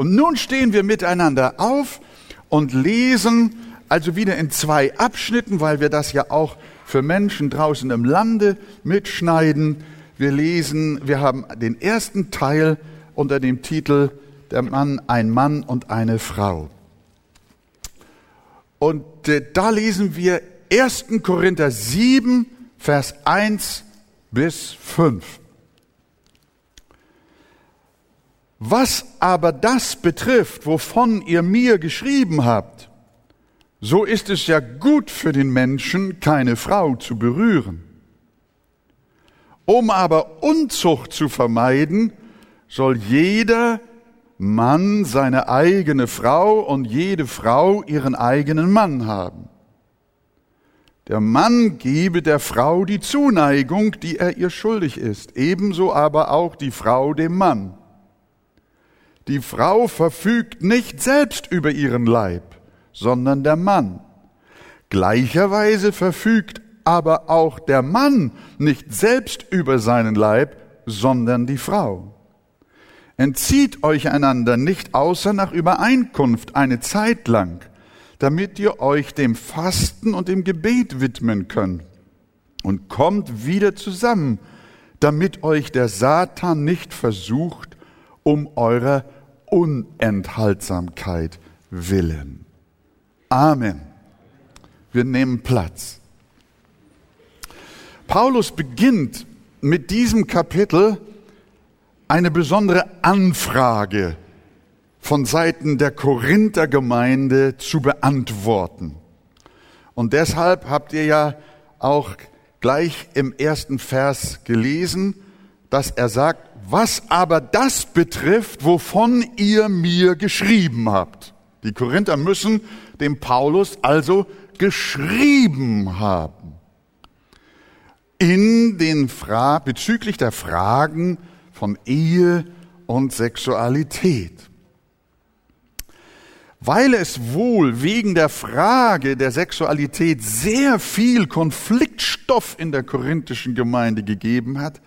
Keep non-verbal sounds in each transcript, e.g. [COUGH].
Und nun stehen wir miteinander auf und lesen also wieder in zwei Abschnitten, weil wir das ja auch für Menschen draußen im Lande mitschneiden. Wir lesen, wir haben den ersten Teil unter dem Titel Der Mann, ein Mann und eine Frau. Und äh, da lesen wir 1. Korinther 7, Vers 1 bis 5. Was aber das betrifft, wovon ihr mir geschrieben habt, so ist es ja gut für den Menschen, keine Frau zu berühren. Um aber Unzucht zu vermeiden, soll jeder Mann seine eigene Frau und jede Frau ihren eigenen Mann haben. Der Mann gebe der Frau die Zuneigung, die er ihr schuldig ist, ebenso aber auch die Frau dem Mann. Die Frau verfügt nicht selbst über ihren Leib, sondern der Mann. Gleicherweise verfügt aber auch der Mann nicht selbst über seinen Leib, sondern die Frau. Entzieht euch einander nicht außer nach Übereinkunft eine Zeit lang, damit ihr euch dem Fasten und dem Gebet widmen könnt und kommt wieder zusammen, damit euch der Satan nicht versucht, um eurer Unenthaltsamkeit willen. Amen. Wir nehmen Platz. Paulus beginnt mit diesem Kapitel eine besondere Anfrage von Seiten der Korinther Gemeinde zu beantworten. Und deshalb habt ihr ja auch gleich im ersten Vers gelesen, dass er sagt, was aber das betrifft, wovon ihr mir geschrieben habt. Die Korinther müssen dem Paulus also geschrieben haben. In den Fra bezüglich der Fragen von Ehe und Sexualität. Weil es wohl wegen der Frage der Sexualität sehr viel Konfliktstoff in der korinthischen Gemeinde gegeben hat,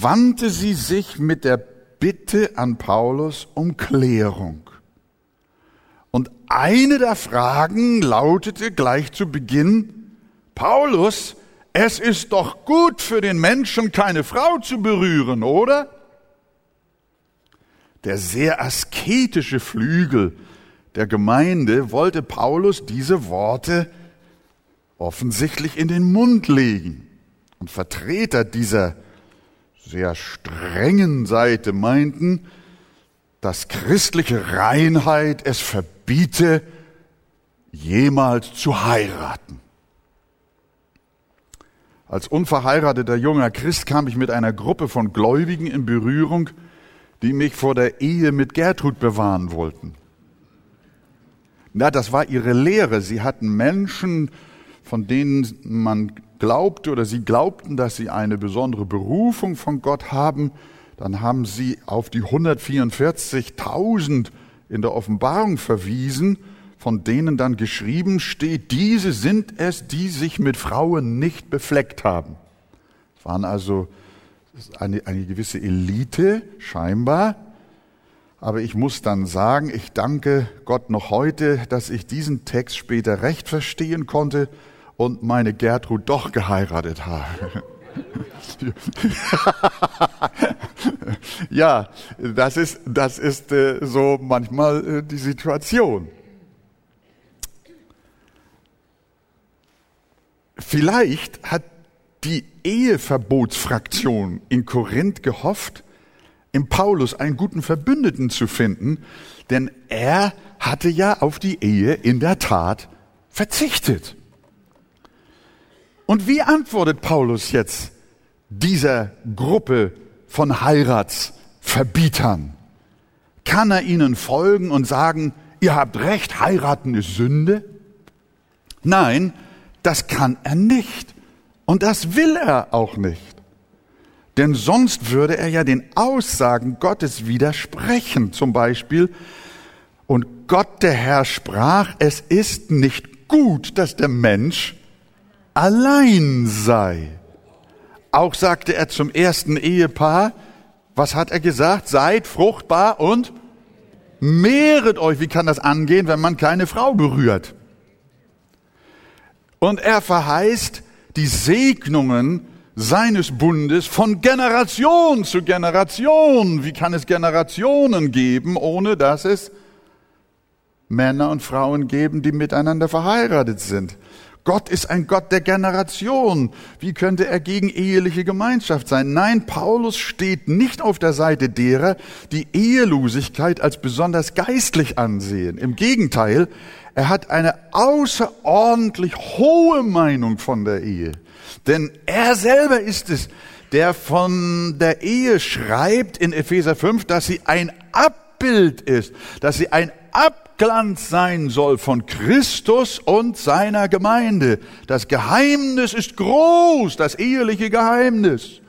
wandte sie sich mit der Bitte an Paulus um Klärung. Und eine der Fragen lautete gleich zu Beginn, Paulus, es ist doch gut für den Menschen, keine Frau zu berühren, oder? Der sehr asketische Flügel der Gemeinde wollte Paulus diese Worte offensichtlich in den Mund legen. Und Vertreter dieser sehr strengen Seite meinten, dass christliche Reinheit es verbiete, jemals zu heiraten. Als unverheirateter junger Christ kam ich mit einer Gruppe von Gläubigen in Berührung, die mich vor der Ehe mit Gertrud bewahren wollten. Na, das war ihre Lehre. Sie hatten Menschen, von denen man glaubte oder sie glaubten, dass sie eine besondere Berufung von Gott haben, dann haben sie auf die 144.000 in der Offenbarung verwiesen, von denen dann geschrieben steht, diese sind es, die sich mit Frauen nicht befleckt haben. Es waren also eine, eine gewisse Elite, scheinbar. Aber ich muss dann sagen, ich danke Gott noch heute, dass ich diesen Text später recht verstehen konnte und meine Gertrud doch geheiratet habe. [LAUGHS] ja, das ist, das ist äh, so manchmal äh, die Situation. Vielleicht hat die Eheverbotsfraktion in Korinth gehofft, im Paulus einen guten Verbündeten zu finden, denn er hatte ja auf die Ehe in der Tat verzichtet. Und wie antwortet Paulus jetzt dieser Gruppe von Heiratsverbietern? Kann er ihnen folgen und sagen, ihr habt recht, heiraten ist Sünde? Nein, das kann er nicht. Und das will er auch nicht. Denn sonst würde er ja den Aussagen Gottes widersprechen. Zum Beispiel, und Gott der Herr sprach, es ist nicht gut, dass der Mensch allein sei. Auch sagte er zum ersten Ehepaar, was hat er gesagt? Seid fruchtbar und Mehret euch, wie kann das angehen, wenn man keine Frau berührt? Und er verheißt die Segnungen seines Bundes von Generation zu Generation. Wie kann es Generationen geben, ohne dass es Männer und Frauen geben, die miteinander verheiratet sind? Gott ist ein Gott der Generation. Wie könnte er gegen eheliche Gemeinschaft sein? Nein, Paulus steht nicht auf der Seite derer, die Ehelosigkeit als besonders geistlich ansehen. Im Gegenteil, er hat eine außerordentlich hohe Meinung von der Ehe. Denn er selber ist es, der von der Ehe schreibt in Epheser 5, dass sie ein Abbild ist, dass sie ein Abglanz sein soll von Christus und seiner Gemeinde. Das Geheimnis ist groß, das eheliche Geheimnis.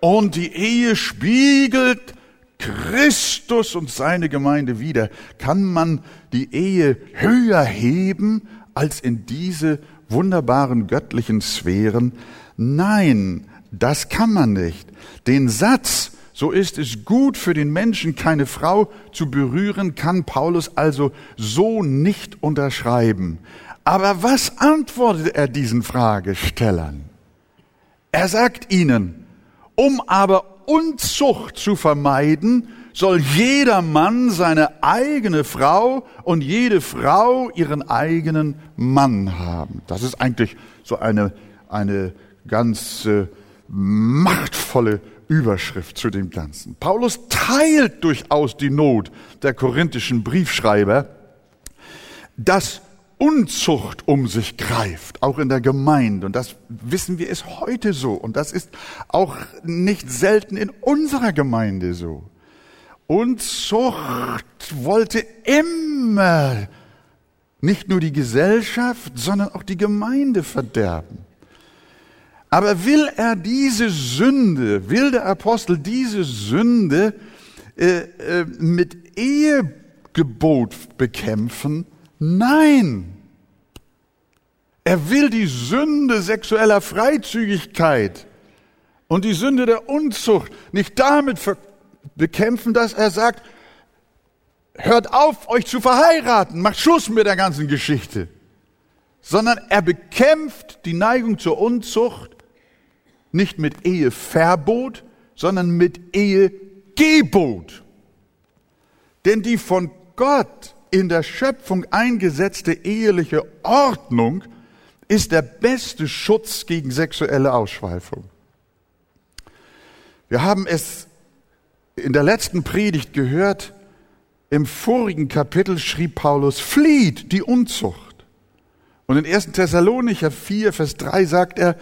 Und die Ehe spiegelt Christus und seine Gemeinde wieder. Kann man die Ehe höher heben als in diese wunderbaren göttlichen Sphären? Nein, das kann man nicht. Den Satz, so ist es gut für den Menschen, keine Frau zu berühren, kann Paulus also so nicht unterschreiben. Aber was antwortet er diesen Fragestellern? Er sagt ihnen, um aber Unzucht zu vermeiden, soll jeder Mann seine eigene Frau und jede Frau ihren eigenen Mann haben. Das ist eigentlich so eine, eine ganz äh, machtvolle Überschrift zu dem Ganzen. Paulus teilt durchaus die Not der korinthischen Briefschreiber, dass Unzucht um sich greift, auch in der Gemeinde. Und das wissen wir ist heute so. Und das ist auch nicht selten in unserer Gemeinde so. Unzucht wollte immer nicht nur die Gesellschaft, sondern auch die Gemeinde verderben. Aber will er diese Sünde, will der Apostel diese Sünde äh, äh, mit Ehegebot bekämpfen? Nein. Er will die Sünde sexueller Freizügigkeit und die Sünde der Unzucht nicht damit bekämpfen, dass er sagt, hört auf, euch zu verheiraten, macht Schluss mit der ganzen Geschichte, sondern er bekämpft die Neigung zur Unzucht nicht mit Eheverbot, sondern mit Ehegebot. Denn die von Gott in der Schöpfung eingesetzte eheliche Ordnung ist der beste Schutz gegen sexuelle Ausschweifung. Wir haben es in der letzten Predigt gehört, im vorigen Kapitel schrieb Paulus, flieht die Unzucht. Und in 1. Thessalonicher 4, Vers 3 sagt er,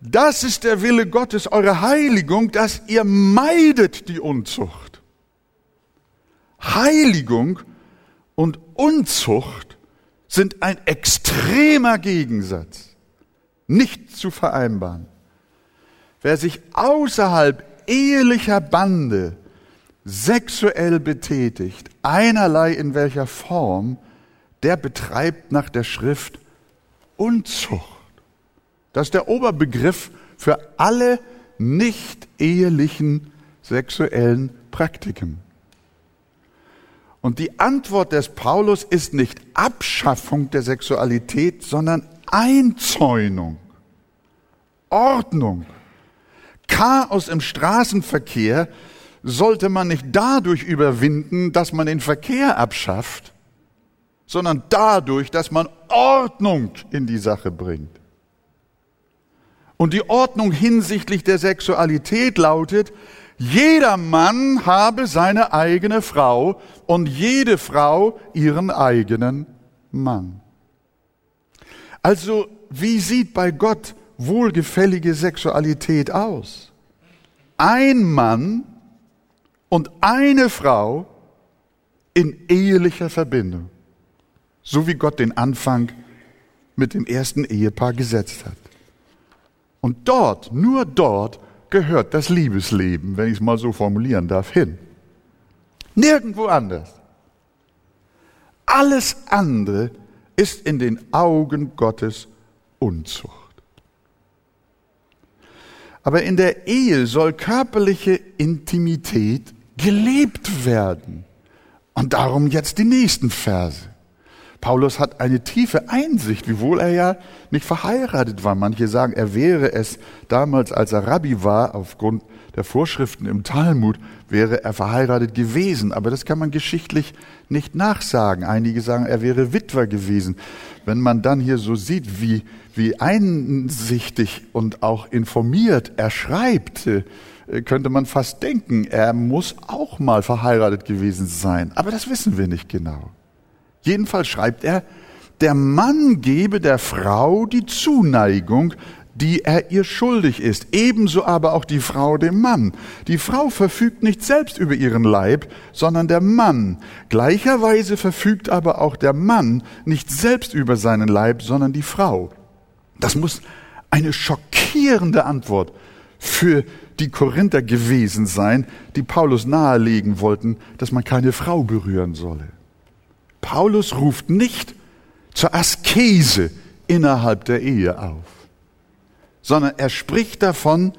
das ist der Wille Gottes, eure Heiligung, dass ihr meidet die Unzucht. Heiligung und Unzucht sind ein extremer Gegensatz, nicht zu vereinbaren. Wer sich außerhalb ehelicher Bande sexuell betätigt, einerlei in welcher Form, der betreibt nach der Schrift Unzucht. Das ist der Oberbegriff für alle nicht ehelichen sexuellen Praktiken. Und die Antwort des Paulus ist nicht Abschaffung der Sexualität, sondern Einzäunung, Ordnung. Chaos im Straßenverkehr sollte man nicht dadurch überwinden, dass man den Verkehr abschafft, sondern dadurch, dass man Ordnung in die Sache bringt. Und die Ordnung hinsichtlich der Sexualität lautet, jeder Mann habe seine eigene Frau und jede Frau ihren eigenen Mann. Also, wie sieht bei Gott wohlgefällige Sexualität aus? Ein Mann und eine Frau in ehelicher Verbindung, so wie Gott den Anfang mit dem ersten Ehepaar gesetzt hat. Und dort, nur dort, gehört das Liebesleben, wenn ich es mal so formulieren darf, hin. Nirgendwo anders. Alles andere ist in den Augen Gottes Unzucht. Aber in der Ehe soll körperliche Intimität gelebt werden. Und darum jetzt die nächsten Verse. Paulus hat eine tiefe Einsicht, wiewohl er ja nicht verheiratet war. Manche sagen, er wäre es damals, als er Rabbi war, aufgrund der Vorschriften im Talmud, wäre er verheiratet gewesen. Aber das kann man geschichtlich nicht nachsagen. Einige sagen, er wäre Witwer gewesen. Wenn man dann hier so sieht, wie, wie einsichtig und auch informiert er schreibt, äh, könnte man fast denken, er muss auch mal verheiratet gewesen sein. Aber das wissen wir nicht genau. Jedenfalls schreibt er, der Mann gebe der Frau die Zuneigung, die er ihr schuldig ist, ebenso aber auch die Frau dem Mann. Die Frau verfügt nicht selbst über ihren Leib, sondern der Mann. Gleicherweise verfügt aber auch der Mann nicht selbst über seinen Leib, sondern die Frau. Das muss eine schockierende Antwort für die Korinther gewesen sein, die Paulus nahelegen wollten, dass man keine Frau berühren solle. Paulus ruft nicht zur Askese innerhalb der Ehe auf, sondern er spricht davon,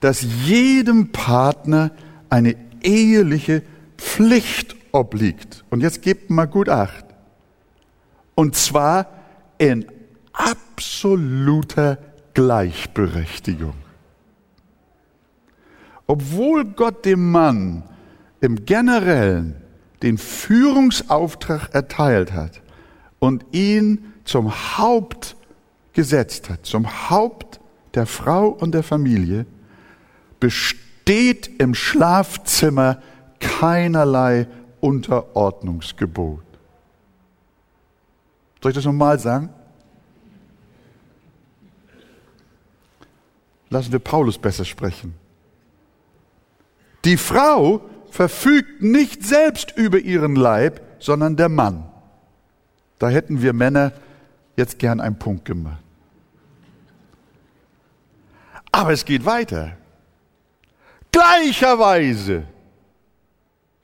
dass jedem Partner eine eheliche Pflicht obliegt. Und jetzt gebt mal gut acht. Und zwar in absoluter Gleichberechtigung. Obwohl Gott dem Mann im generellen den Führungsauftrag erteilt hat und ihn zum Haupt gesetzt hat, zum Haupt der Frau und der Familie, besteht im Schlafzimmer keinerlei Unterordnungsgebot. Soll ich das nochmal sagen? Lassen wir Paulus besser sprechen. Die Frau verfügt nicht selbst über ihren Leib, sondern der Mann. Da hätten wir Männer jetzt gern einen Punkt gemacht. Aber es geht weiter. Gleicherweise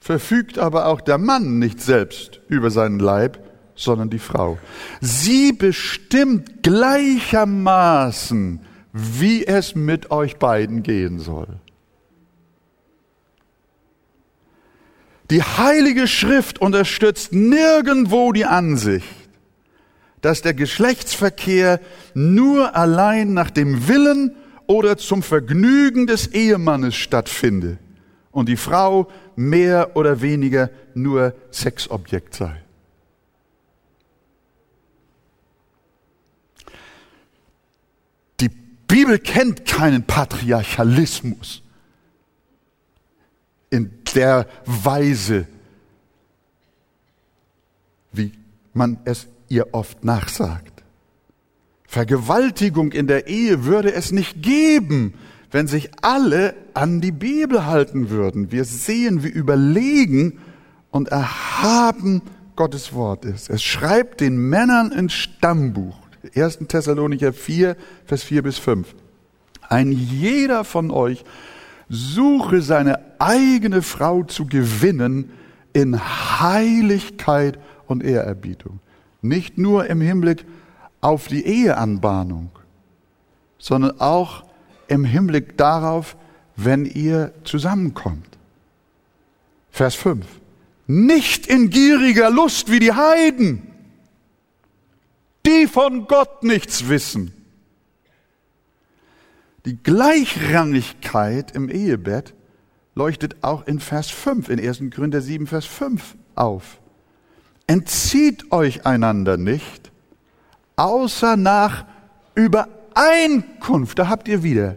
verfügt aber auch der Mann nicht selbst über seinen Leib, sondern die Frau. Sie bestimmt gleichermaßen, wie es mit euch beiden gehen soll. Die Heilige Schrift unterstützt nirgendwo die Ansicht, dass der Geschlechtsverkehr nur allein nach dem Willen oder zum Vergnügen des Ehemannes stattfinde und die Frau mehr oder weniger nur Sexobjekt sei. Die Bibel kennt keinen Patriarchalismus in der Weise, wie man es ihr oft nachsagt. Vergewaltigung in der Ehe würde es nicht geben, wenn sich alle an die Bibel halten würden. Wir sehen, wie überlegen und erhaben Gottes Wort ist. Es schreibt den Männern ins Stammbuch, 1. Thessalonicher 4, Vers 4 bis 5. Ein jeder von euch suche seine eigene Frau zu gewinnen in Heiligkeit und Ehrerbietung. Nicht nur im Hinblick auf die Eheanbahnung, sondern auch im Hinblick darauf, wenn ihr zusammenkommt. Vers 5. Nicht in gieriger Lust wie die Heiden, die von Gott nichts wissen die Gleichrangigkeit im Ehebett leuchtet auch in Vers 5, in 1. Korinther 7, Vers 5 auf. Entzieht euch einander nicht, außer nach Übereinkunft, da habt ihr wieder,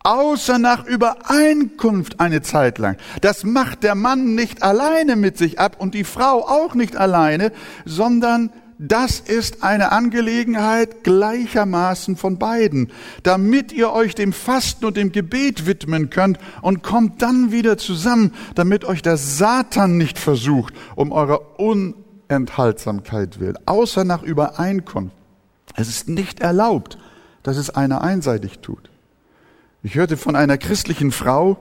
außer nach Übereinkunft eine Zeit lang. Das macht der Mann nicht alleine mit sich ab und die Frau auch nicht alleine, sondern das ist eine Angelegenheit gleichermaßen von beiden, damit ihr euch dem Fasten und dem Gebet widmen könnt und kommt dann wieder zusammen, damit euch der Satan nicht versucht, um eurer Unenthaltsamkeit willen, außer nach Übereinkunft. Es ist nicht erlaubt, dass es einer einseitig tut. Ich hörte von einer christlichen Frau,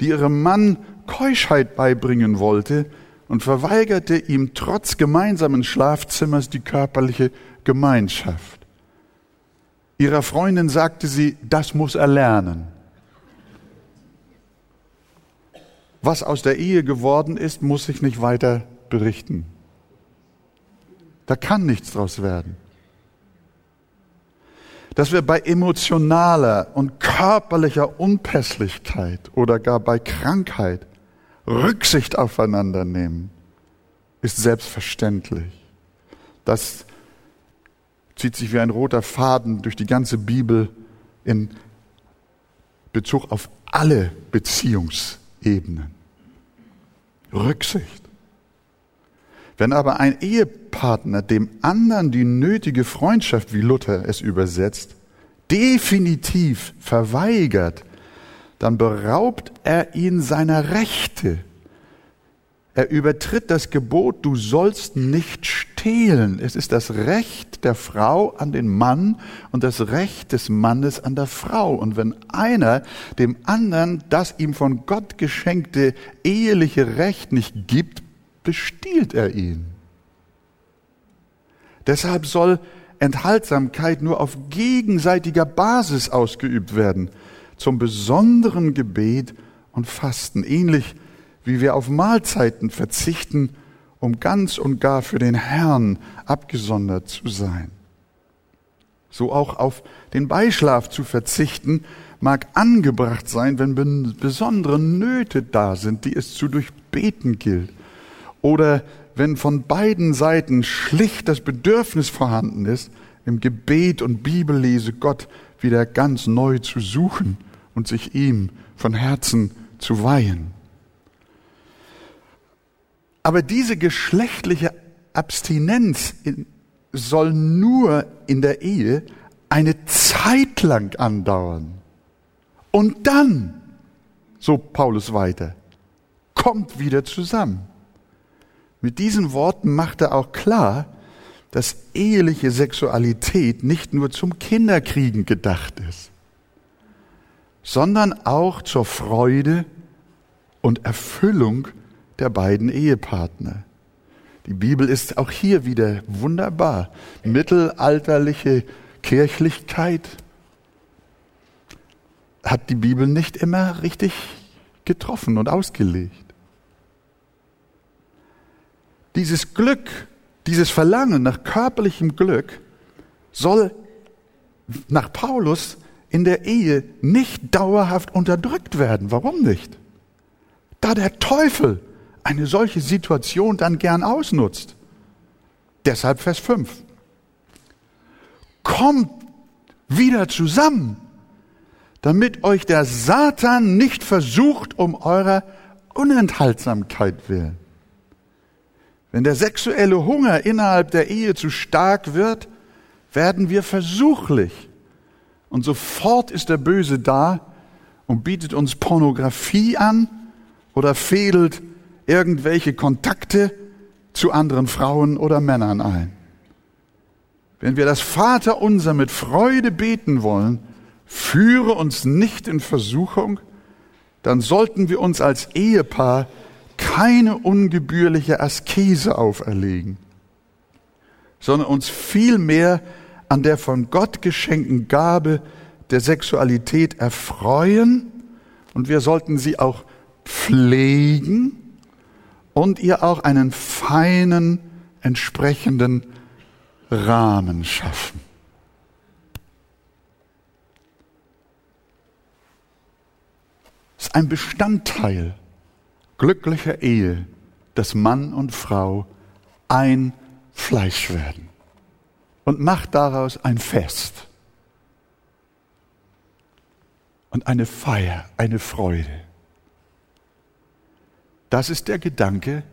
die ihrem Mann Keuschheit beibringen wollte, und verweigerte ihm trotz gemeinsamen Schlafzimmers die körperliche Gemeinschaft. Ihrer Freundin sagte sie, das muss er lernen. was aus der Ehe geworden ist, muss ich nicht weiter berichten. Da kann nichts draus werden. Dass wir bei emotionaler und körperlicher Unpässlichkeit oder gar bei Krankheit Rücksicht aufeinander nehmen, ist selbstverständlich. Das zieht sich wie ein roter Faden durch die ganze Bibel in Bezug auf alle Beziehungsebenen. Rücksicht. Wenn aber ein Ehepartner dem anderen die nötige Freundschaft, wie Luther es übersetzt, definitiv verweigert, dann beraubt er ihn seiner Rechte. Er übertritt das Gebot, du sollst nicht stehlen. Es ist das Recht der Frau an den Mann und das Recht des Mannes an der Frau. Und wenn einer dem anderen das ihm von Gott geschenkte eheliche Recht nicht gibt, bestiehlt er ihn. Deshalb soll Enthaltsamkeit nur auf gegenseitiger Basis ausgeübt werden, zum besonderen Gebet und Fasten, ähnlich wie wir auf Mahlzeiten verzichten, um ganz und gar für den Herrn abgesondert zu sein. So auch auf den Beischlaf zu verzichten, mag angebracht sein, wenn besondere Nöte da sind, die es zu durchbeten gilt. Oder wenn von beiden Seiten schlicht das Bedürfnis vorhanden ist, im Gebet und Bibellese Gott wieder ganz neu zu suchen und sich ihm von Herzen zu weihen. Aber diese geschlechtliche Abstinenz soll nur in der Ehe eine Zeit lang andauern. Und dann, so Paulus weiter, kommt wieder zusammen. Mit diesen Worten macht er auch klar, dass eheliche Sexualität nicht nur zum Kinderkriegen gedacht ist, sondern auch zur Freude und Erfüllung der beiden Ehepartner. Die Bibel ist auch hier wieder wunderbar. Mittelalterliche Kirchlichkeit hat die Bibel nicht immer richtig getroffen und ausgelegt. Dieses Glück, dieses Verlangen nach körperlichem Glück soll nach Paulus in der Ehe nicht dauerhaft unterdrückt werden. Warum nicht? Da der Teufel eine solche Situation dann gern ausnutzt. Deshalb Vers 5. Kommt wieder zusammen, damit euch der Satan nicht versucht um eurer Unenthaltsamkeit willen. Wenn der sexuelle Hunger innerhalb der Ehe zu stark wird, werden wir versuchlich. Und sofort ist der Böse da und bietet uns Pornografie an oder fädelt irgendwelche Kontakte zu anderen Frauen oder Männern ein. Wenn wir das Vaterunser mit Freude beten wollen, führe uns nicht in Versuchung, dann sollten wir uns als Ehepaar keine ungebührliche Askese auferlegen, sondern uns vielmehr an der von Gott geschenkten Gabe der Sexualität erfreuen und wir sollten sie auch pflegen und ihr auch einen feinen, entsprechenden Rahmen schaffen. Das ist ein Bestandteil glücklicher Ehe, dass Mann und Frau ein Fleisch werden. Und macht daraus ein Fest und eine Feier, eine Freude. Das ist der Gedanke,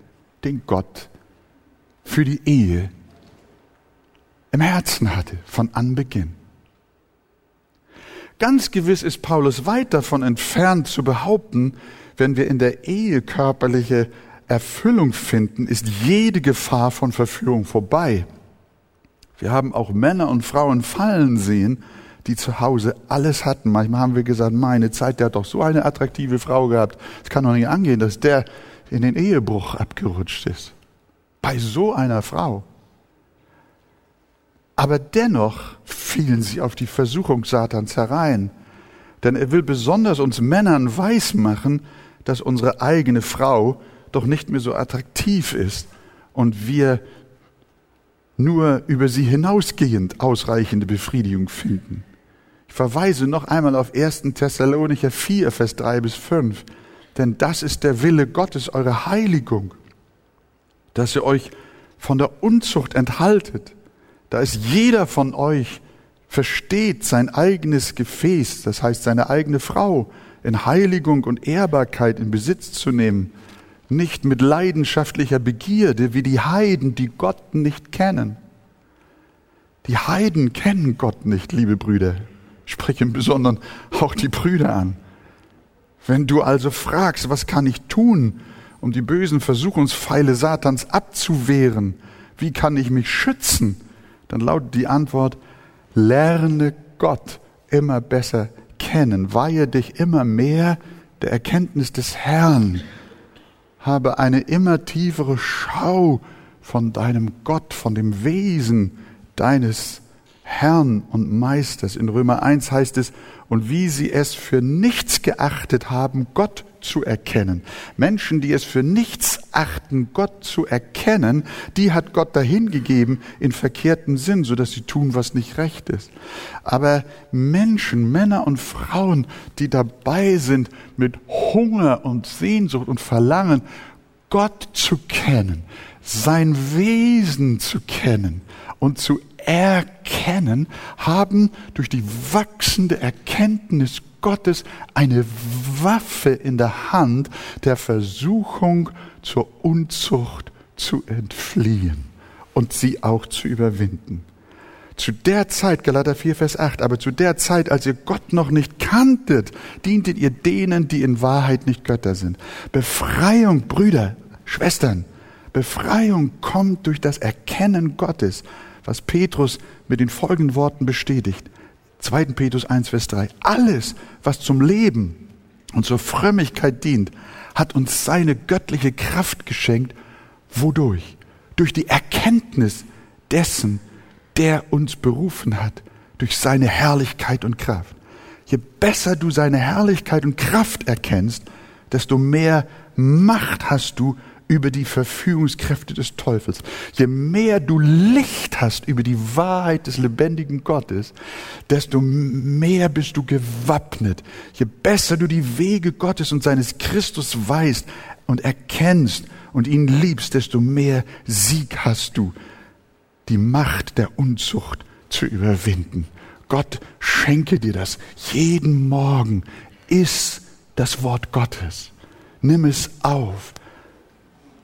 den Gott für die Ehe im Herzen hatte von Anbeginn. Ganz gewiss ist Paulus weit davon entfernt zu behaupten, wenn wir in der Ehe körperliche Erfüllung finden, ist jede Gefahr von Verführung vorbei. Wir haben auch Männer und Frauen fallen sehen, die zu Hause alles hatten. Manchmal haben wir gesagt, meine Zeit, der hat doch so eine attraktive Frau gehabt. Es kann doch nicht angehen, dass der in den Ehebruch abgerutscht ist. Bei so einer Frau. Aber dennoch fielen sie auf die Versuchung Satans herein. Denn er will besonders uns Männern weismachen, dass unsere eigene Frau doch nicht mehr so attraktiv ist und wir nur über sie hinausgehend ausreichende Befriedigung finden. Ich verweise noch einmal auf 1. Thessalonicher 4, Vers 3 bis 5. Denn das ist der Wille Gottes, eure Heiligung, dass ihr euch von der Unzucht enthaltet, da es jeder von euch versteht, sein eigenes Gefäß, das heißt seine eigene Frau, in Heiligung und Ehrbarkeit in Besitz zu nehmen, nicht mit leidenschaftlicher Begierde wie die Heiden, die Gott nicht kennen. Die Heiden kennen Gott nicht, liebe Brüder. Ich spreche im Besonderen auch die Brüder an. Wenn du also fragst, was kann ich tun, um die bösen Versuchungspfeile Satans abzuwehren, wie kann ich mich schützen, dann lautet die Antwort, lerne Gott immer besser kennen, weihe dich immer mehr der Erkenntnis des Herrn, habe eine immer tiefere Schau von deinem Gott, von dem Wesen deines Herrn und Meisters. In Römer 1 heißt es, und wie sie es für nichts geachtet haben, Gott zu erkennen. Menschen, die es für nichts achten, Gott zu erkennen, die hat Gott dahingegeben in verkehrtem Sinn, so dass sie tun, was nicht recht ist. Aber Menschen, Männer und Frauen, die dabei sind, mit Hunger und Sehnsucht und Verlangen, Gott zu kennen, sein Wesen zu kennen und zu erkennen, haben durch die wachsende Erkenntnis Gottes eine Waffe in der Hand, der Versuchung zur Unzucht zu entfliehen und sie auch zu überwinden. Zu der Zeit, Galater 4, Vers 8, aber zu der Zeit, als ihr Gott noch nicht kanntet, dientet ihr denen, die in Wahrheit nicht Götter sind. Befreiung, Brüder, Schwestern, Befreiung kommt durch das Erkennen Gottes was Petrus mit den folgenden Worten bestätigt. 2. Petrus 1, Vers 3. Alles, was zum Leben und zur Frömmigkeit dient, hat uns seine göttliche Kraft geschenkt. Wodurch? Durch die Erkenntnis dessen, der uns berufen hat, durch seine Herrlichkeit und Kraft. Je besser du seine Herrlichkeit und Kraft erkennst, desto mehr Macht hast du über die Verfügungskräfte des Teufels. Je mehr du Licht hast über die Wahrheit des lebendigen Gottes, desto mehr bist du gewappnet. Je besser du die Wege Gottes und seines Christus weißt und erkennst und ihn liebst, desto mehr Sieg hast du, die Macht der Unzucht zu überwinden. Gott schenke dir das jeden Morgen. Iss das Wort Gottes. Nimm es auf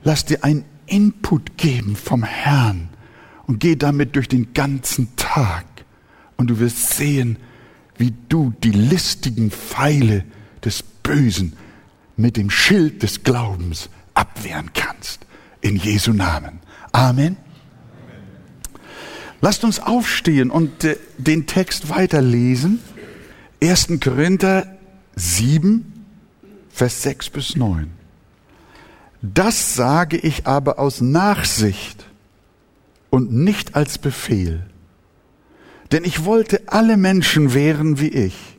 Lass dir einen Input geben vom Herrn und geh damit durch den ganzen Tag. Und du wirst sehen, wie du die listigen Pfeile des Bösen mit dem Schild des Glaubens abwehren kannst. In Jesu Namen. Amen. Lasst uns aufstehen und äh, den Text weiterlesen. 1. Korinther 7, Vers 6 bis 9. Das sage ich aber aus Nachsicht und nicht als Befehl. Denn ich wollte alle Menschen wären wie ich.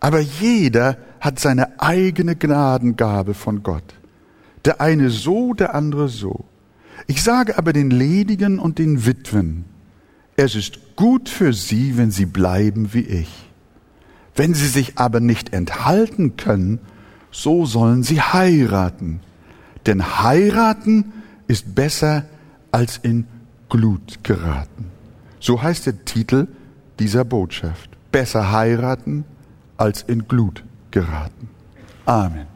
Aber jeder hat seine eigene Gnadengabe von Gott. Der eine so, der andere so. Ich sage aber den Ledigen und den Witwen, es ist gut für sie, wenn sie bleiben wie ich. Wenn sie sich aber nicht enthalten können, so sollen sie heiraten denn heiraten ist besser als in Glut geraten. So heißt der Titel dieser Botschaft. Besser heiraten als in Glut geraten. Amen.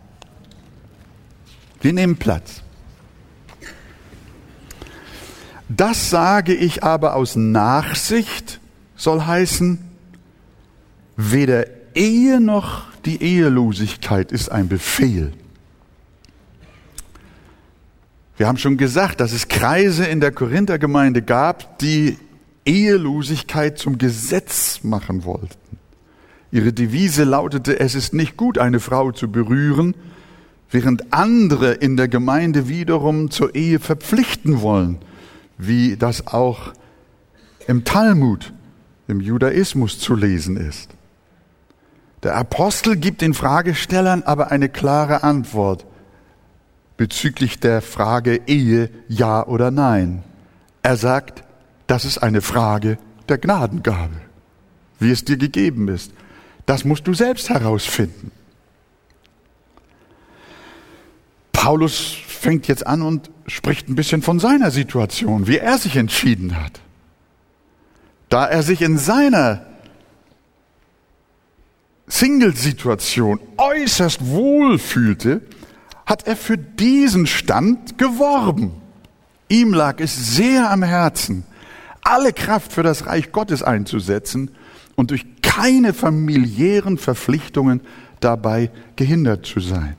Wir nehmen Platz. Das sage ich aber aus Nachsicht, soll heißen, weder Ehe noch die Ehelosigkeit ist ein Befehl. Wir haben schon gesagt, dass es Kreise in der Korinthergemeinde gab, die Ehelosigkeit zum Gesetz machen wollten. Ihre Devise lautete, es ist nicht gut, eine Frau zu berühren, während andere in der Gemeinde wiederum zur Ehe verpflichten wollen, wie das auch im Talmud, im Judaismus zu lesen ist. Der Apostel gibt den Fragestellern aber eine klare Antwort bezüglich der Frage Ehe, ja oder nein. Er sagt, das ist eine Frage der Gnadengabe, wie es dir gegeben ist. Das musst du selbst herausfinden. Paulus fängt jetzt an und spricht ein bisschen von seiner Situation, wie er sich entschieden hat. Da er sich in seiner Single-Situation äußerst wohl fühlte, hat er für diesen Stand geworben. Ihm lag es sehr am Herzen, alle Kraft für das Reich Gottes einzusetzen und durch keine familiären Verpflichtungen dabei gehindert zu sein.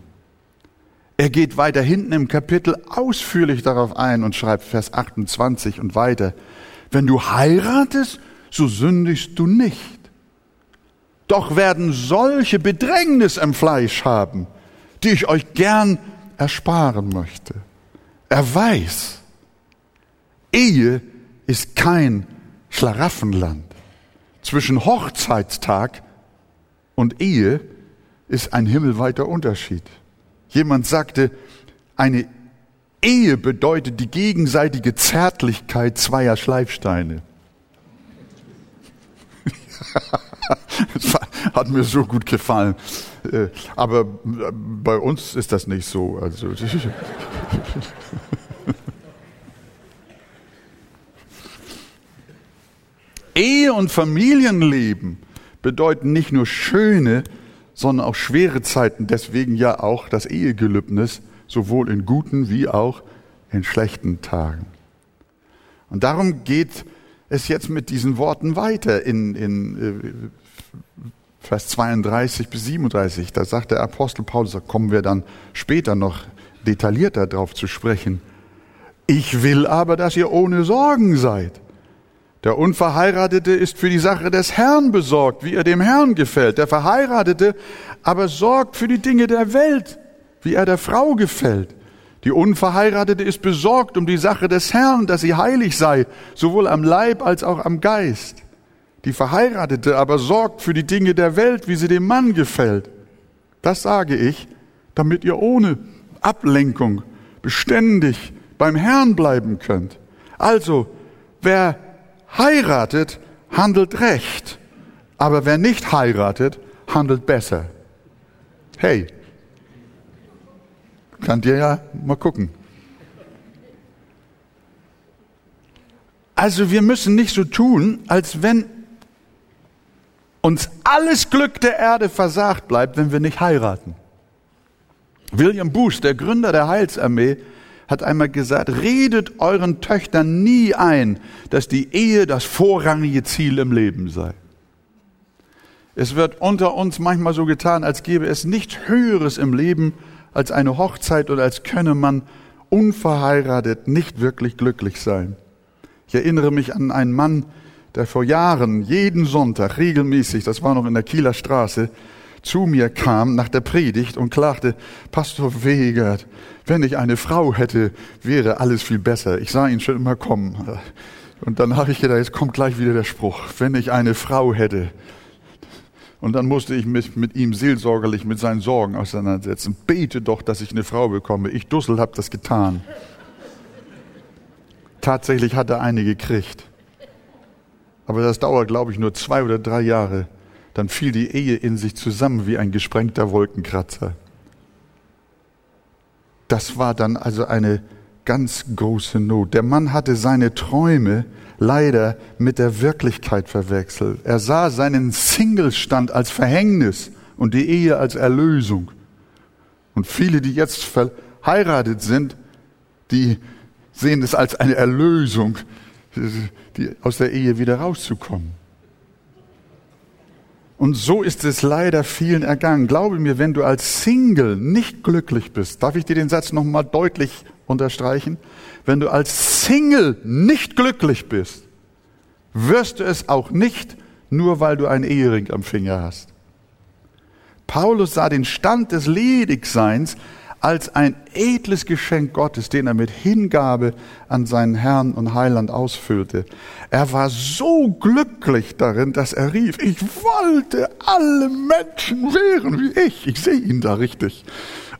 Er geht weiter hinten im Kapitel ausführlich darauf ein und schreibt Vers 28 und weiter, wenn du heiratest, so sündigst du nicht. Doch werden solche Bedrängnis im Fleisch haben, die ich euch gern ersparen möchte. Er weiß, Ehe ist kein Schlaraffenland. Zwischen Hochzeitstag und Ehe ist ein himmelweiter Unterschied. Jemand sagte, eine Ehe bedeutet die gegenseitige Zärtlichkeit zweier Schleifsteine. [LAUGHS] das hat mir so gut gefallen. Äh, aber äh, bei uns ist das nicht so. Also [LAUGHS] Ehe und Familienleben bedeuten nicht nur schöne, sondern auch schwere Zeiten. Deswegen ja auch das Ehegelübnis, sowohl in guten wie auch in schlechten Tagen. Und darum geht es jetzt mit diesen Worten weiter in, in äh, Vers 32 bis 37. Da sagt der Apostel Paulus, da kommen wir dann später noch detaillierter darauf zu sprechen. Ich will aber, dass ihr ohne Sorgen seid. Der Unverheiratete ist für die Sache des Herrn besorgt, wie er dem Herrn gefällt. Der Verheiratete aber sorgt für die Dinge der Welt, wie er der Frau gefällt. Die Unverheiratete ist besorgt um die Sache des Herrn, dass sie heilig sei, sowohl am Leib als auch am Geist. Die Verheiratete aber sorgt für die Dinge der Welt, wie sie dem Mann gefällt. Das sage ich, damit ihr ohne Ablenkung beständig beim Herrn bleiben könnt. Also, wer heiratet, handelt recht. Aber wer nicht heiratet, handelt besser. Hey, könnt ihr ja mal gucken. Also wir müssen nicht so tun, als wenn uns alles Glück der Erde versagt bleibt, wenn wir nicht heiraten. William Booth, der Gründer der Heilsarmee, hat einmal gesagt, redet euren Töchtern nie ein, dass die Ehe das vorrangige Ziel im Leben sei. Es wird unter uns manchmal so getan, als gäbe es nichts Höheres im Leben als eine Hochzeit oder als könne man unverheiratet nicht wirklich glücklich sein. Ich erinnere mich an einen Mann, der vor Jahren jeden Sonntag regelmäßig, das war noch in der Kieler Straße, zu mir kam nach der Predigt und klagte, Pastor Wegert, wenn ich eine Frau hätte, wäre alles viel besser. Ich sah ihn schon immer kommen. Und dann habe ich gedacht, jetzt kommt gleich wieder der Spruch, wenn ich eine Frau hätte. Und dann musste ich mich mit ihm seelsorgerlich mit seinen Sorgen auseinandersetzen. Bete doch, dass ich eine Frau bekomme. Ich Dussel habe das getan. Tatsächlich hat er eine gekriegt. Aber das dauert, glaube ich, nur zwei oder drei Jahre dann fiel die Ehe in sich zusammen wie ein gesprengter Wolkenkratzer. Das war dann also eine ganz große Not. Der Mann hatte seine Träume leider mit der Wirklichkeit verwechselt. Er sah seinen Singlestand als Verhängnis und die Ehe als Erlösung. Und viele, die jetzt verheiratet sind, die sehen es als eine Erlösung, die, aus der Ehe wieder rauszukommen. Und so ist es leider vielen ergangen. Glaube mir, wenn du als Single nicht glücklich bist, darf ich dir den Satz nochmal deutlich unterstreichen? Wenn du als Single nicht glücklich bist, wirst du es auch nicht, nur weil du einen Ehering am Finger hast. Paulus sah den Stand des Ledigseins als ein edles Geschenk Gottes, den er mit Hingabe an seinen Herrn und Heiland ausfüllte. Er war so glücklich darin, dass er rief, ich wollte alle Menschen wären wie ich. Ich sehe ihn da richtig.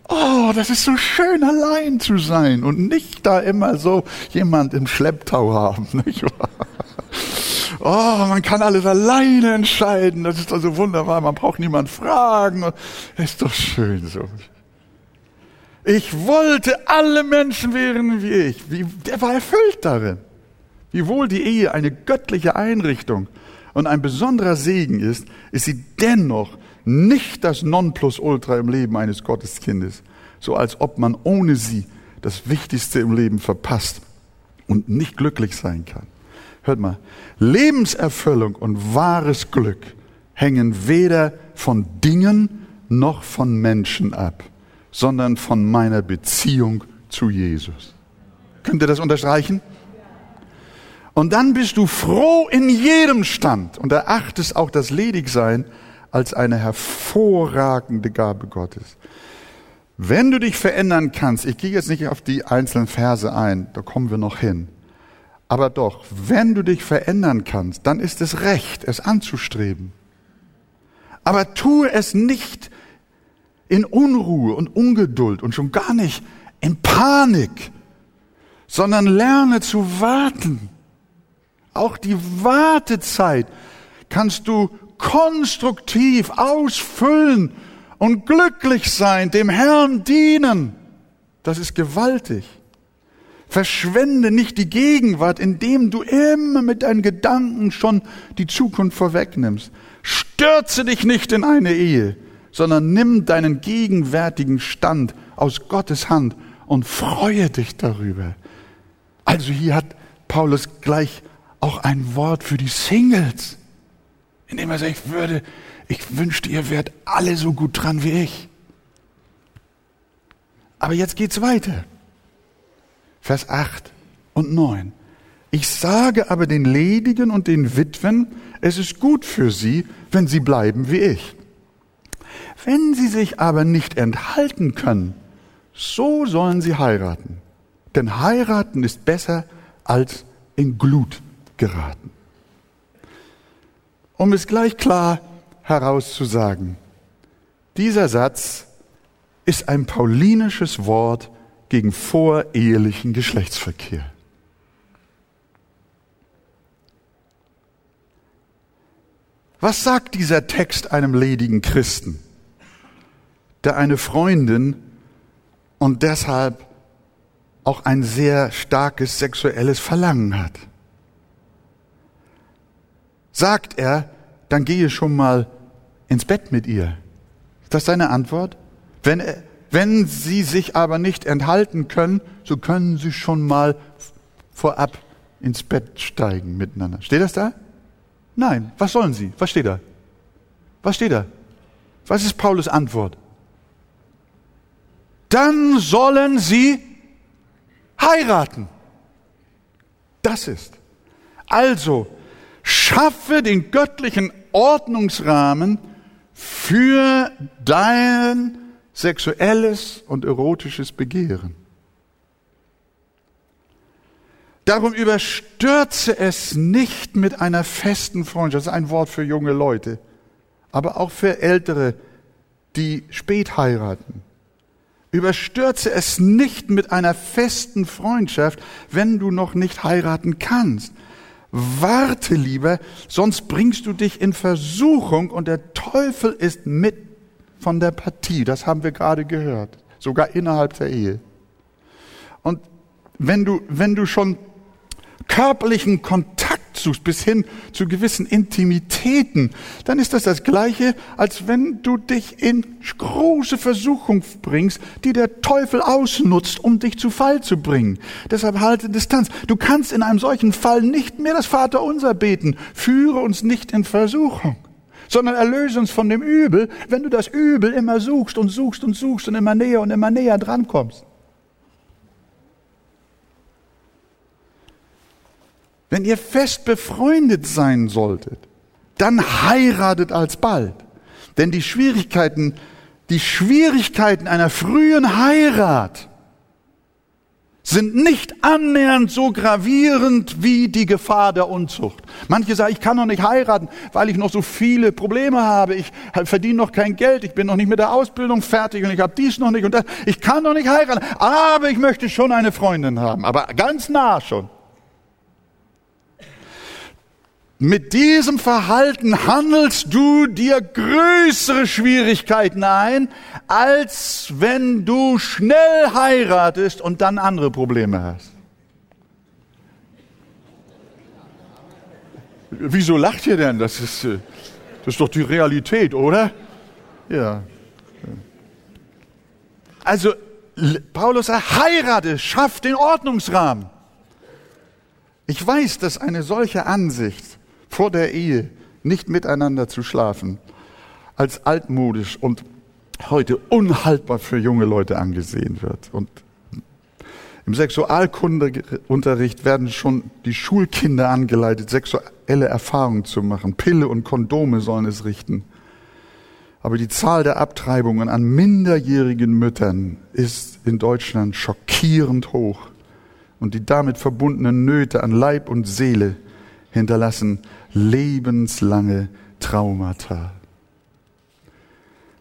Oh, das ist so schön, allein zu sein und nicht da immer so jemand im Schlepptau haben. [LAUGHS] Nicht wahr? Oh, man kann alles alleine entscheiden. Das ist doch so wunderbar. Man braucht niemand fragen. Ist doch schön so. Ich wollte alle Menschen wären wie ich. Wie, der war erfüllt darin. Wiewohl die Ehe eine göttliche Einrichtung und ein besonderer Segen ist, ist sie dennoch nicht das Nonplusultra im Leben eines Gotteskindes, so als ob man ohne sie das Wichtigste im Leben verpasst und nicht glücklich sein kann. Hört mal, Lebenserfüllung und wahres Glück hängen weder von Dingen noch von Menschen ab sondern von meiner Beziehung zu Jesus. Könnt ihr das unterstreichen? Und dann bist du froh in jedem Stand und erachtest auch das Ledigsein als eine hervorragende Gabe Gottes. Wenn du dich verändern kannst, ich gehe jetzt nicht auf die einzelnen Verse ein, da kommen wir noch hin. Aber doch, wenn du dich verändern kannst, dann ist es recht, es anzustreben. Aber tue es nicht in Unruhe und Ungeduld und schon gar nicht in Panik, sondern lerne zu warten. Auch die Wartezeit kannst du konstruktiv ausfüllen und glücklich sein, dem Herrn dienen. Das ist gewaltig. Verschwende nicht die Gegenwart, indem du immer mit deinen Gedanken schon die Zukunft vorwegnimmst. Stürze dich nicht in eine Ehe, sondern nimm deinen gegenwärtigen Stand aus Gottes Hand und freue dich darüber. Also hier hat Paulus gleich auch ein Wort für die Singles, indem er sagt, ich würde, ich wünschte, ihr wärt alle so gut dran wie ich. Aber jetzt geht's weiter. Vers 8 und 9. Ich sage aber den Ledigen und den Witwen, es ist gut für sie, wenn sie bleiben wie ich. Wenn sie sich aber nicht enthalten können, so sollen sie heiraten. Denn heiraten ist besser als in Glut geraten. Um es gleich klar herauszusagen, dieser Satz ist ein paulinisches Wort gegen vorehelichen Geschlechtsverkehr. Was sagt dieser Text einem ledigen Christen? Der eine Freundin und deshalb auch ein sehr starkes sexuelles Verlangen hat. Sagt er, dann gehe schon mal ins Bett mit ihr. Ist das seine Antwort? Wenn, wenn sie sich aber nicht enthalten können, so können sie schon mal vorab ins Bett steigen miteinander. Steht das da? Nein. Was sollen sie? Was steht da? Was steht da? Was ist Paulus Antwort? Dann sollen sie heiraten. Das ist. Also, schaffe den göttlichen Ordnungsrahmen für dein sexuelles und erotisches Begehren. Darum überstürze es nicht mit einer festen Freundschaft. Das ist ein Wort für junge Leute, aber auch für Ältere, die spät heiraten. Überstürze es nicht mit einer festen Freundschaft, wenn du noch nicht heiraten kannst. Warte lieber, sonst bringst du dich in Versuchung und der Teufel ist mit von der Partie. Das haben wir gerade gehört. Sogar innerhalb der Ehe. Und wenn du, wenn du schon körperlichen Kontakt suchst, bis hin zu gewissen Intimitäten, dann ist das das Gleiche, als wenn du dich in große Versuchung bringst, die der Teufel ausnutzt, um dich zu Fall zu bringen. Deshalb halte Distanz. Du kannst in einem solchen Fall nicht mehr das Vaterunser beten. Führe uns nicht in Versuchung sondern erlöse uns von dem Übel, wenn du das Übel immer suchst und suchst und suchst und immer näher und immer näher drankommst. Wenn ihr fest befreundet sein solltet, dann heiratet alsbald. Denn die Schwierigkeiten, die Schwierigkeiten einer frühen Heirat sind nicht annähernd so gravierend wie die Gefahr der Unzucht. Manche sagen, ich kann noch nicht heiraten, weil ich noch so viele Probleme habe. Ich verdiene noch kein Geld, ich bin noch nicht mit der Ausbildung fertig und ich habe dies noch nicht und das. Ich kann noch nicht heiraten, aber ich möchte schon eine Freundin haben, aber ganz nah schon. Mit diesem Verhalten handelst du dir größere Schwierigkeiten ein, als wenn du schnell heiratest und dann andere Probleme hast. Wieso lacht ihr denn? Das ist, äh, das ist doch die Realität, oder? Ja. Also, Paulus sagt, heirate, schaff den Ordnungsrahmen. Ich weiß, dass eine solche Ansicht vor der Ehe nicht miteinander zu schlafen, als altmodisch und heute unhaltbar für junge Leute angesehen wird. Und im Sexualkundeunterricht werden schon die Schulkinder angeleitet, sexuelle Erfahrungen zu machen. Pille und Kondome sollen es richten. Aber die Zahl der Abtreibungen an minderjährigen Müttern ist in Deutschland schockierend hoch. Und die damit verbundenen Nöte an Leib und Seele hinterlassen lebenslange Traumata.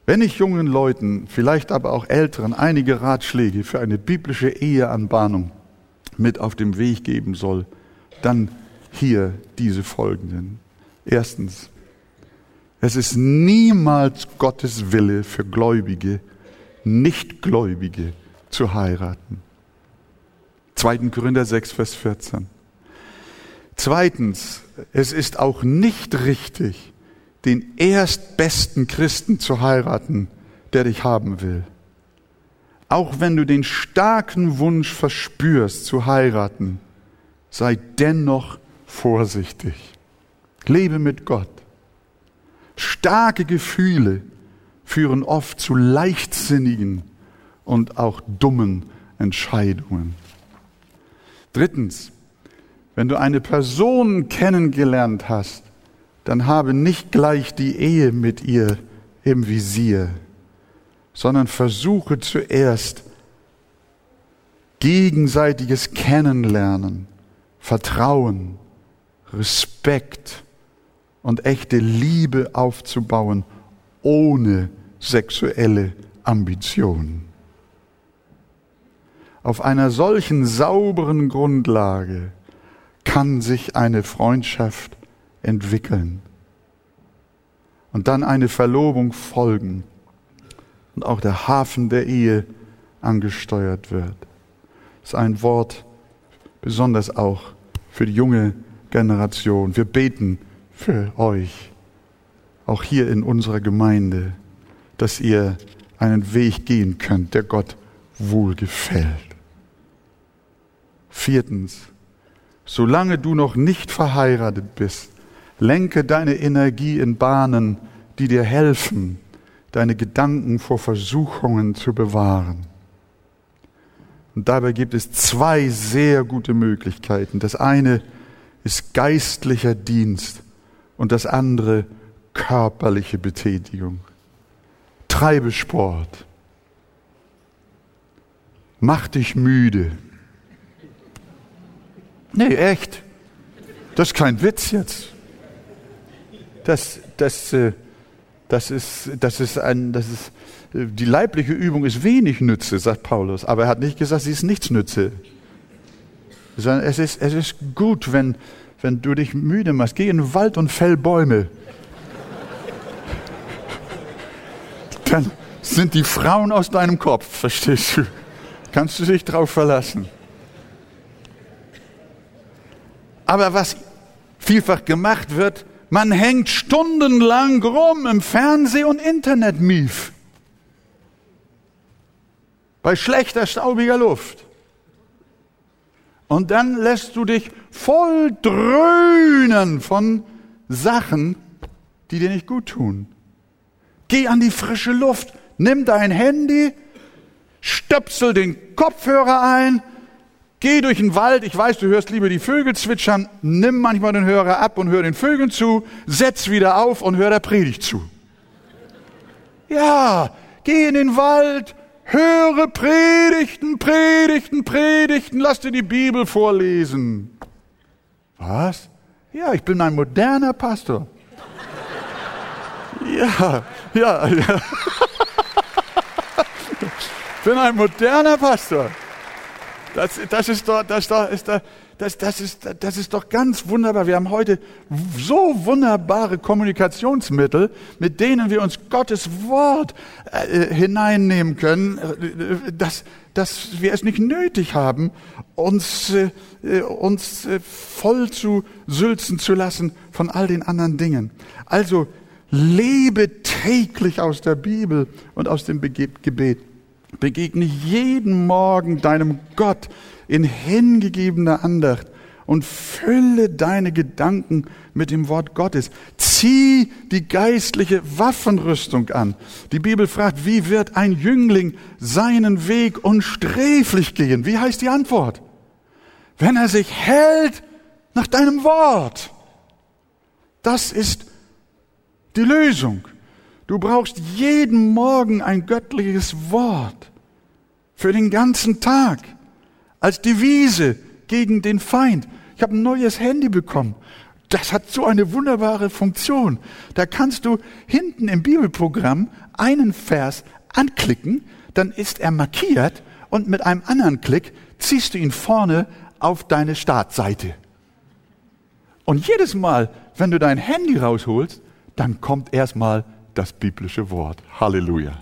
Wenn ich jungen Leuten, vielleicht aber auch Älteren, einige Ratschläge für eine biblische Eheanbahnung mit auf dem Weg geben soll, dann hier diese folgenden. Erstens, es ist niemals Gottes Wille für Gläubige, Nichtgläubige zu heiraten. 2. Korinther 6, Vers 14. Zweitens, es ist auch nicht richtig, den erstbesten Christen zu heiraten, der dich haben will. Auch wenn du den starken Wunsch verspürst zu heiraten, sei dennoch vorsichtig. Lebe mit Gott. Starke Gefühle führen oft zu leichtsinnigen und auch dummen Entscheidungen. Drittens, wenn du eine Person kennengelernt hast, dann habe nicht gleich die Ehe mit ihr im Visier, sondern versuche zuerst gegenseitiges Kennenlernen, Vertrauen, Respekt und echte Liebe aufzubauen, ohne sexuelle Ambitionen. Auf einer solchen sauberen Grundlage kann sich eine Freundschaft entwickeln und dann eine Verlobung folgen und auch der Hafen der Ehe angesteuert wird. Das ist ein Wort besonders auch für die junge Generation. Wir beten für euch, auch hier in unserer Gemeinde, dass ihr einen Weg gehen könnt, der Gott wohlgefällt. Viertens, solange du noch nicht verheiratet bist, lenke deine Energie in Bahnen, die dir helfen, deine Gedanken vor Versuchungen zu bewahren. Und dabei gibt es zwei sehr gute Möglichkeiten. Das eine ist geistlicher Dienst und das andere körperliche Betätigung. Treibe Sport. Mach dich müde. Nee, echt. Das ist kein Witz jetzt. Das, das, äh, das ist, das ist ein, das ist, äh, die leibliche Übung ist wenig Nütze, sagt Paulus. Aber er hat nicht gesagt, sie ist nichts Nütze. Sondern es ist, es ist gut, wenn, wenn du dich müde machst. Geh in den Wald und fäll Bäume. Dann sind die Frauen aus deinem Kopf, verstehst du? Kannst du dich drauf verlassen. Aber was vielfach gemacht wird, man hängt stundenlang rum im Fernseh- und Internetmief. Bei schlechter, staubiger Luft. Und dann lässt du dich voll dröhnen von Sachen, die dir nicht gut tun. Geh an die frische Luft, nimm dein Handy, stöpsel den Kopfhörer ein, Geh durch den Wald, ich weiß, du hörst lieber die Vögel zwitschern, nimm manchmal den Hörer ab und hör den Vögeln zu, setz wieder auf und hör der Predigt zu. Ja, Geh in den Wald, höre Predigten, Predigten, Predigten, lass dir die Bibel vorlesen. Was? Ja, ich bin ein moderner Pastor. [LAUGHS] Ja, ja, ja. [LAUGHS] Ich bin ein moderner Pastor. Das, das, ist doch, das, ist doch, das, das, ist, das ist doch ganz wunderbar. Wir haben heute so wunderbare Kommunikationsmittel, mit denen wir uns Gottes Wort äh, hineinnehmen können, äh, dass, dass wir es nicht nötig haben, uns, äh, uns äh, voll zu sülzen zu lassen von all den anderen Dingen. Also lebe täglich aus der Bibel und aus dem Gebet. Begegne jeden Morgen deinem Gott in hingegebener Andacht und fülle deine Gedanken mit dem Wort Gottes. Zieh die geistliche Waffenrüstung an. Die Bibel fragt, wie wird ein Jüngling seinen Weg unsträflich gehen? Wie heißt die Antwort? Wenn er sich hält nach deinem Wort. Das ist die Lösung. Du brauchst jeden Morgen ein göttliches Wort für den ganzen Tag als Devise gegen den Feind. Ich habe ein neues Handy bekommen. Das hat so eine wunderbare Funktion. Da kannst du hinten im Bibelprogramm einen Vers anklicken, dann ist er markiert und mit einem anderen Klick ziehst du ihn vorne auf deine Startseite. Und jedes Mal, wenn du dein Handy rausholst, dann kommt erstmal das biblische Wort. Halleluja.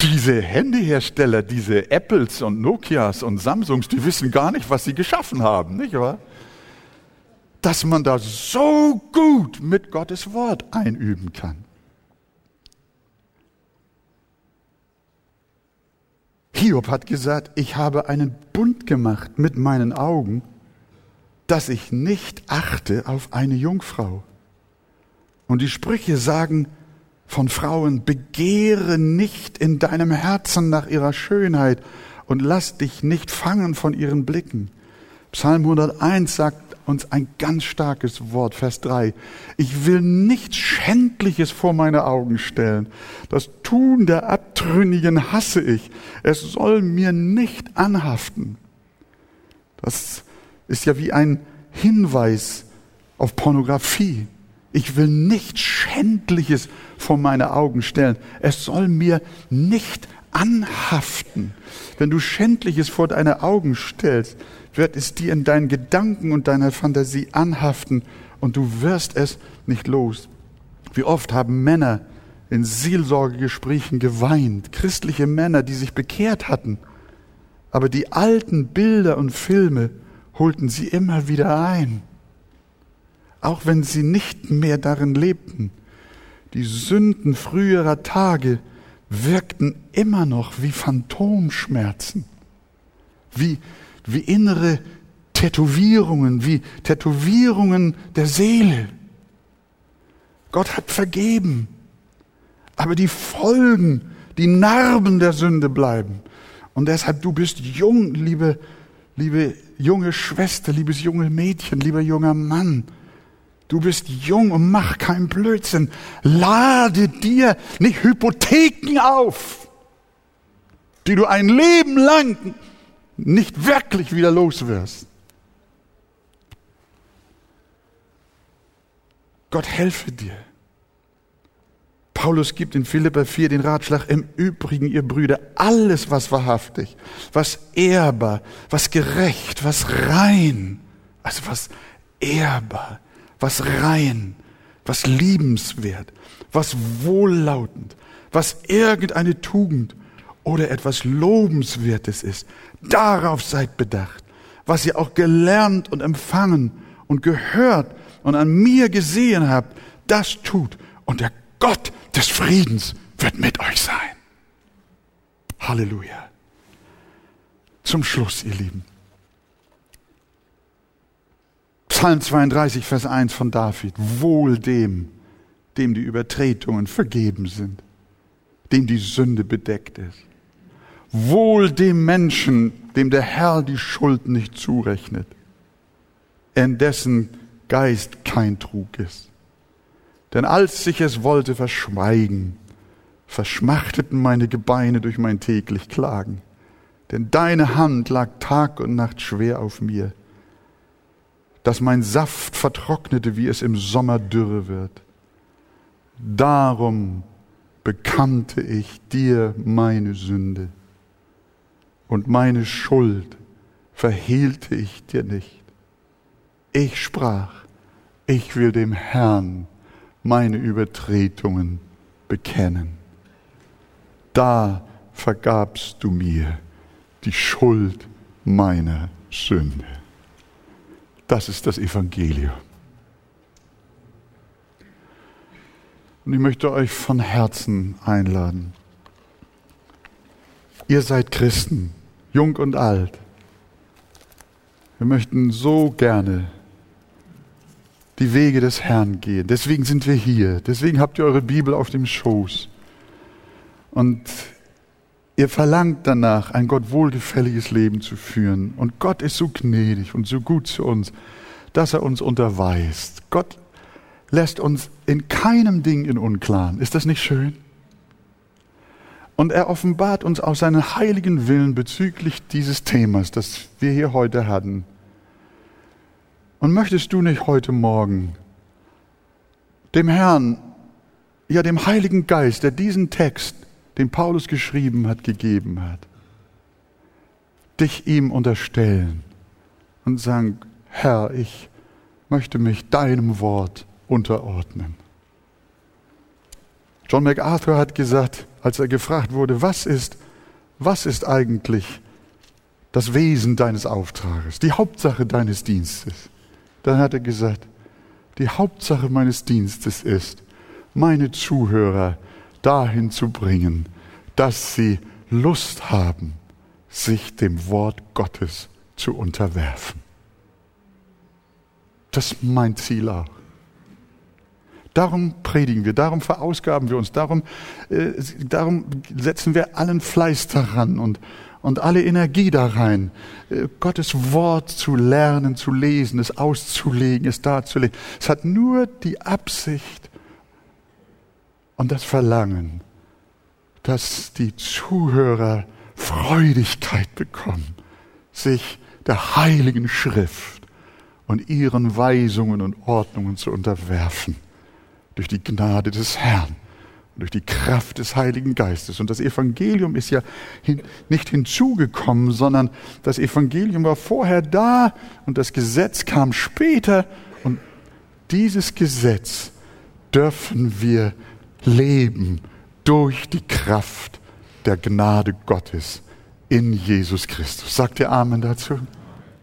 Diese Handyhersteller, diese Apples und Nokias und Samsungs, die wissen gar nicht, was sie geschaffen haben, nicht wahr? Dass man da so gut mit Gottes Wort einüben kann. Hiob hat gesagt, ich habe einen Bund gemacht mit meinen Augen, dass ich nicht achte auf eine Jungfrau. Und die Sprüche sagen von Frauen, begehre nicht in deinem Herzen nach ihrer Schönheit und lass dich nicht fangen von ihren Blicken. Psalm 101 sagt uns ein ganz starkes Wort, Vers 3. Ich will nichts Schändliches vor meine Augen stellen. Das Tun der Abtrünnigen hasse ich. Es soll mir nicht anhaften. Das ist ja wie ein Hinweis auf Pornografie. Ich will nichts Schändliches vor meine Augen stellen. Es soll mir nicht anhaften. Wenn du Schändliches vor deine Augen stellst, wird es dir in deinen Gedanken und deiner Fantasie anhaften und du wirst es nicht los. Wie oft haben Männer in Seelsorgegesprächen geweint, christliche Männer, die sich bekehrt hatten, aber die alten Bilder und Filme holten sie immer wieder ein, auch wenn sie nicht mehr darin lebten. Die Sünden früherer Tage wirkten immer noch wie Phantomschmerzen, wie, wie innere Tätowierungen, wie Tätowierungen der Seele. Gott hat vergeben, aber die Folgen, die Narben der Sünde bleiben. Und deshalb, du bist jung, liebe, liebe junge Schwester, liebes junge Mädchen, lieber junger Mann. Du bist jung und mach keinen Blödsinn. Lade dir nicht Hypotheken auf, die du ein Leben lang nicht wirklich wieder los wirst. Gott helfe dir. Paulus gibt in Philippa 4 den Ratschlag, im Übrigen, ihr Brüder, alles, was wahrhaftig, was ehrbar, was gerecht, was rein, also was ehrbar, was rein, was liebenswert, was wohllautend, was irgendeine Tugend oder etwas Lobenswertes ist. Darauf seid bedacht, was ihr auch gelernt und empfangen und gehört und an mir gesehen habt, das tut. Und der Gott des Friedens wird mit euch sein. Halleluja. Zum Schluss, ihr Lieben. Psalm 32, Vers 1 von David. Wohl dem, dem die Übertretungen vergeben sind, dem die Sünde bedeckt ist. Wohl dem Menschen, dem der Herr die Schuld nicht zurechnet, in dessen Geist kein Trug ist. Denn als ich es wollte verschweigen, verschmachteten meine Gebeine durch mein täglich Klagen. Denn deine Hand lag Tag und Nacht schwer auf mir, dass mein Saft vertrocknete, wie es im Sommer dürre wird. Darum bekannte ich dir meine Sünde und meine Schuld verhehlte ich dir nicht. Ich sprach, ich will dem Herrn meine Übertretungen bekennen. Da vergabst du mir die Schuld meiner Sünde. Das ist das Evangelium. Und ich möchte euch von Herzen einladen. Ihr seid Christen, jung und alt. Wir möchten so gerne die Wege des Herrn gehen. Deswegen sind wir hier. Deswegen habt ihr eure Bibel auf dem Schoß. Und ihr verlangt danach, ein Gott wohlgefälliges Leben zu führen. Und Gott ist so gnädig und so gut zu uns, dass er uns unterweist. Gott lässt uns in keinem Ding in Unklaren. Ist das nicht schön? Und er offenbart uns auch seinen heiligen Willen bezüglich dieses Themas, das wir hier heute hatten. Und möchtest du nicht heute Morgen dem Herrn, ja dem Heiligen Geist, der diesen Text, den Paulus geschrieben hat, gegeben hat, dich ihm unterstellen und sagen, Herr, ich möchte mich deinem Wort unterordnen. John MacArthur hat gesagt, als er gefragt wurde, was ist, was ist eigentlich das Wesen deines Auftrages, die Hauptsache deines Dienstes? Dann hat er gesagt, die Hauptsache meines Dienstes ist, meine Zuhörer dahin zu bringen, dass sie Lust haben, sich dem Wort Gottes zu unterwerfen. Das ist mein Ziel auch. Darum predigen wir, darum verausgaben wir uns, darum, äh, darum setzen wir allen Fleiß daran und, und alle Energie da rein, äh, Gottes Wort zu lernen, zu lesen, es auszulegen, es darzulegen. Es hat nur die Absicht und das Verlangen, dass die Zuhörer Freudigkeit bekommen, sich der heiligen Schrift und ihren Weisungen und Ordnungen zu unterwerfen durch die Gnade des Herrn, durch die Kraft des Heiligen Geistes. Und das Evangelium ist ja hin, nicht hinzugekommen, sondern das Evangelium war vorher da und das Gesetz kam später. Und dieses Gesetz dürfen wir leben durch die Kraft der Gnade Gottes in Jesus Christus. Sagt ihr Amen dazu?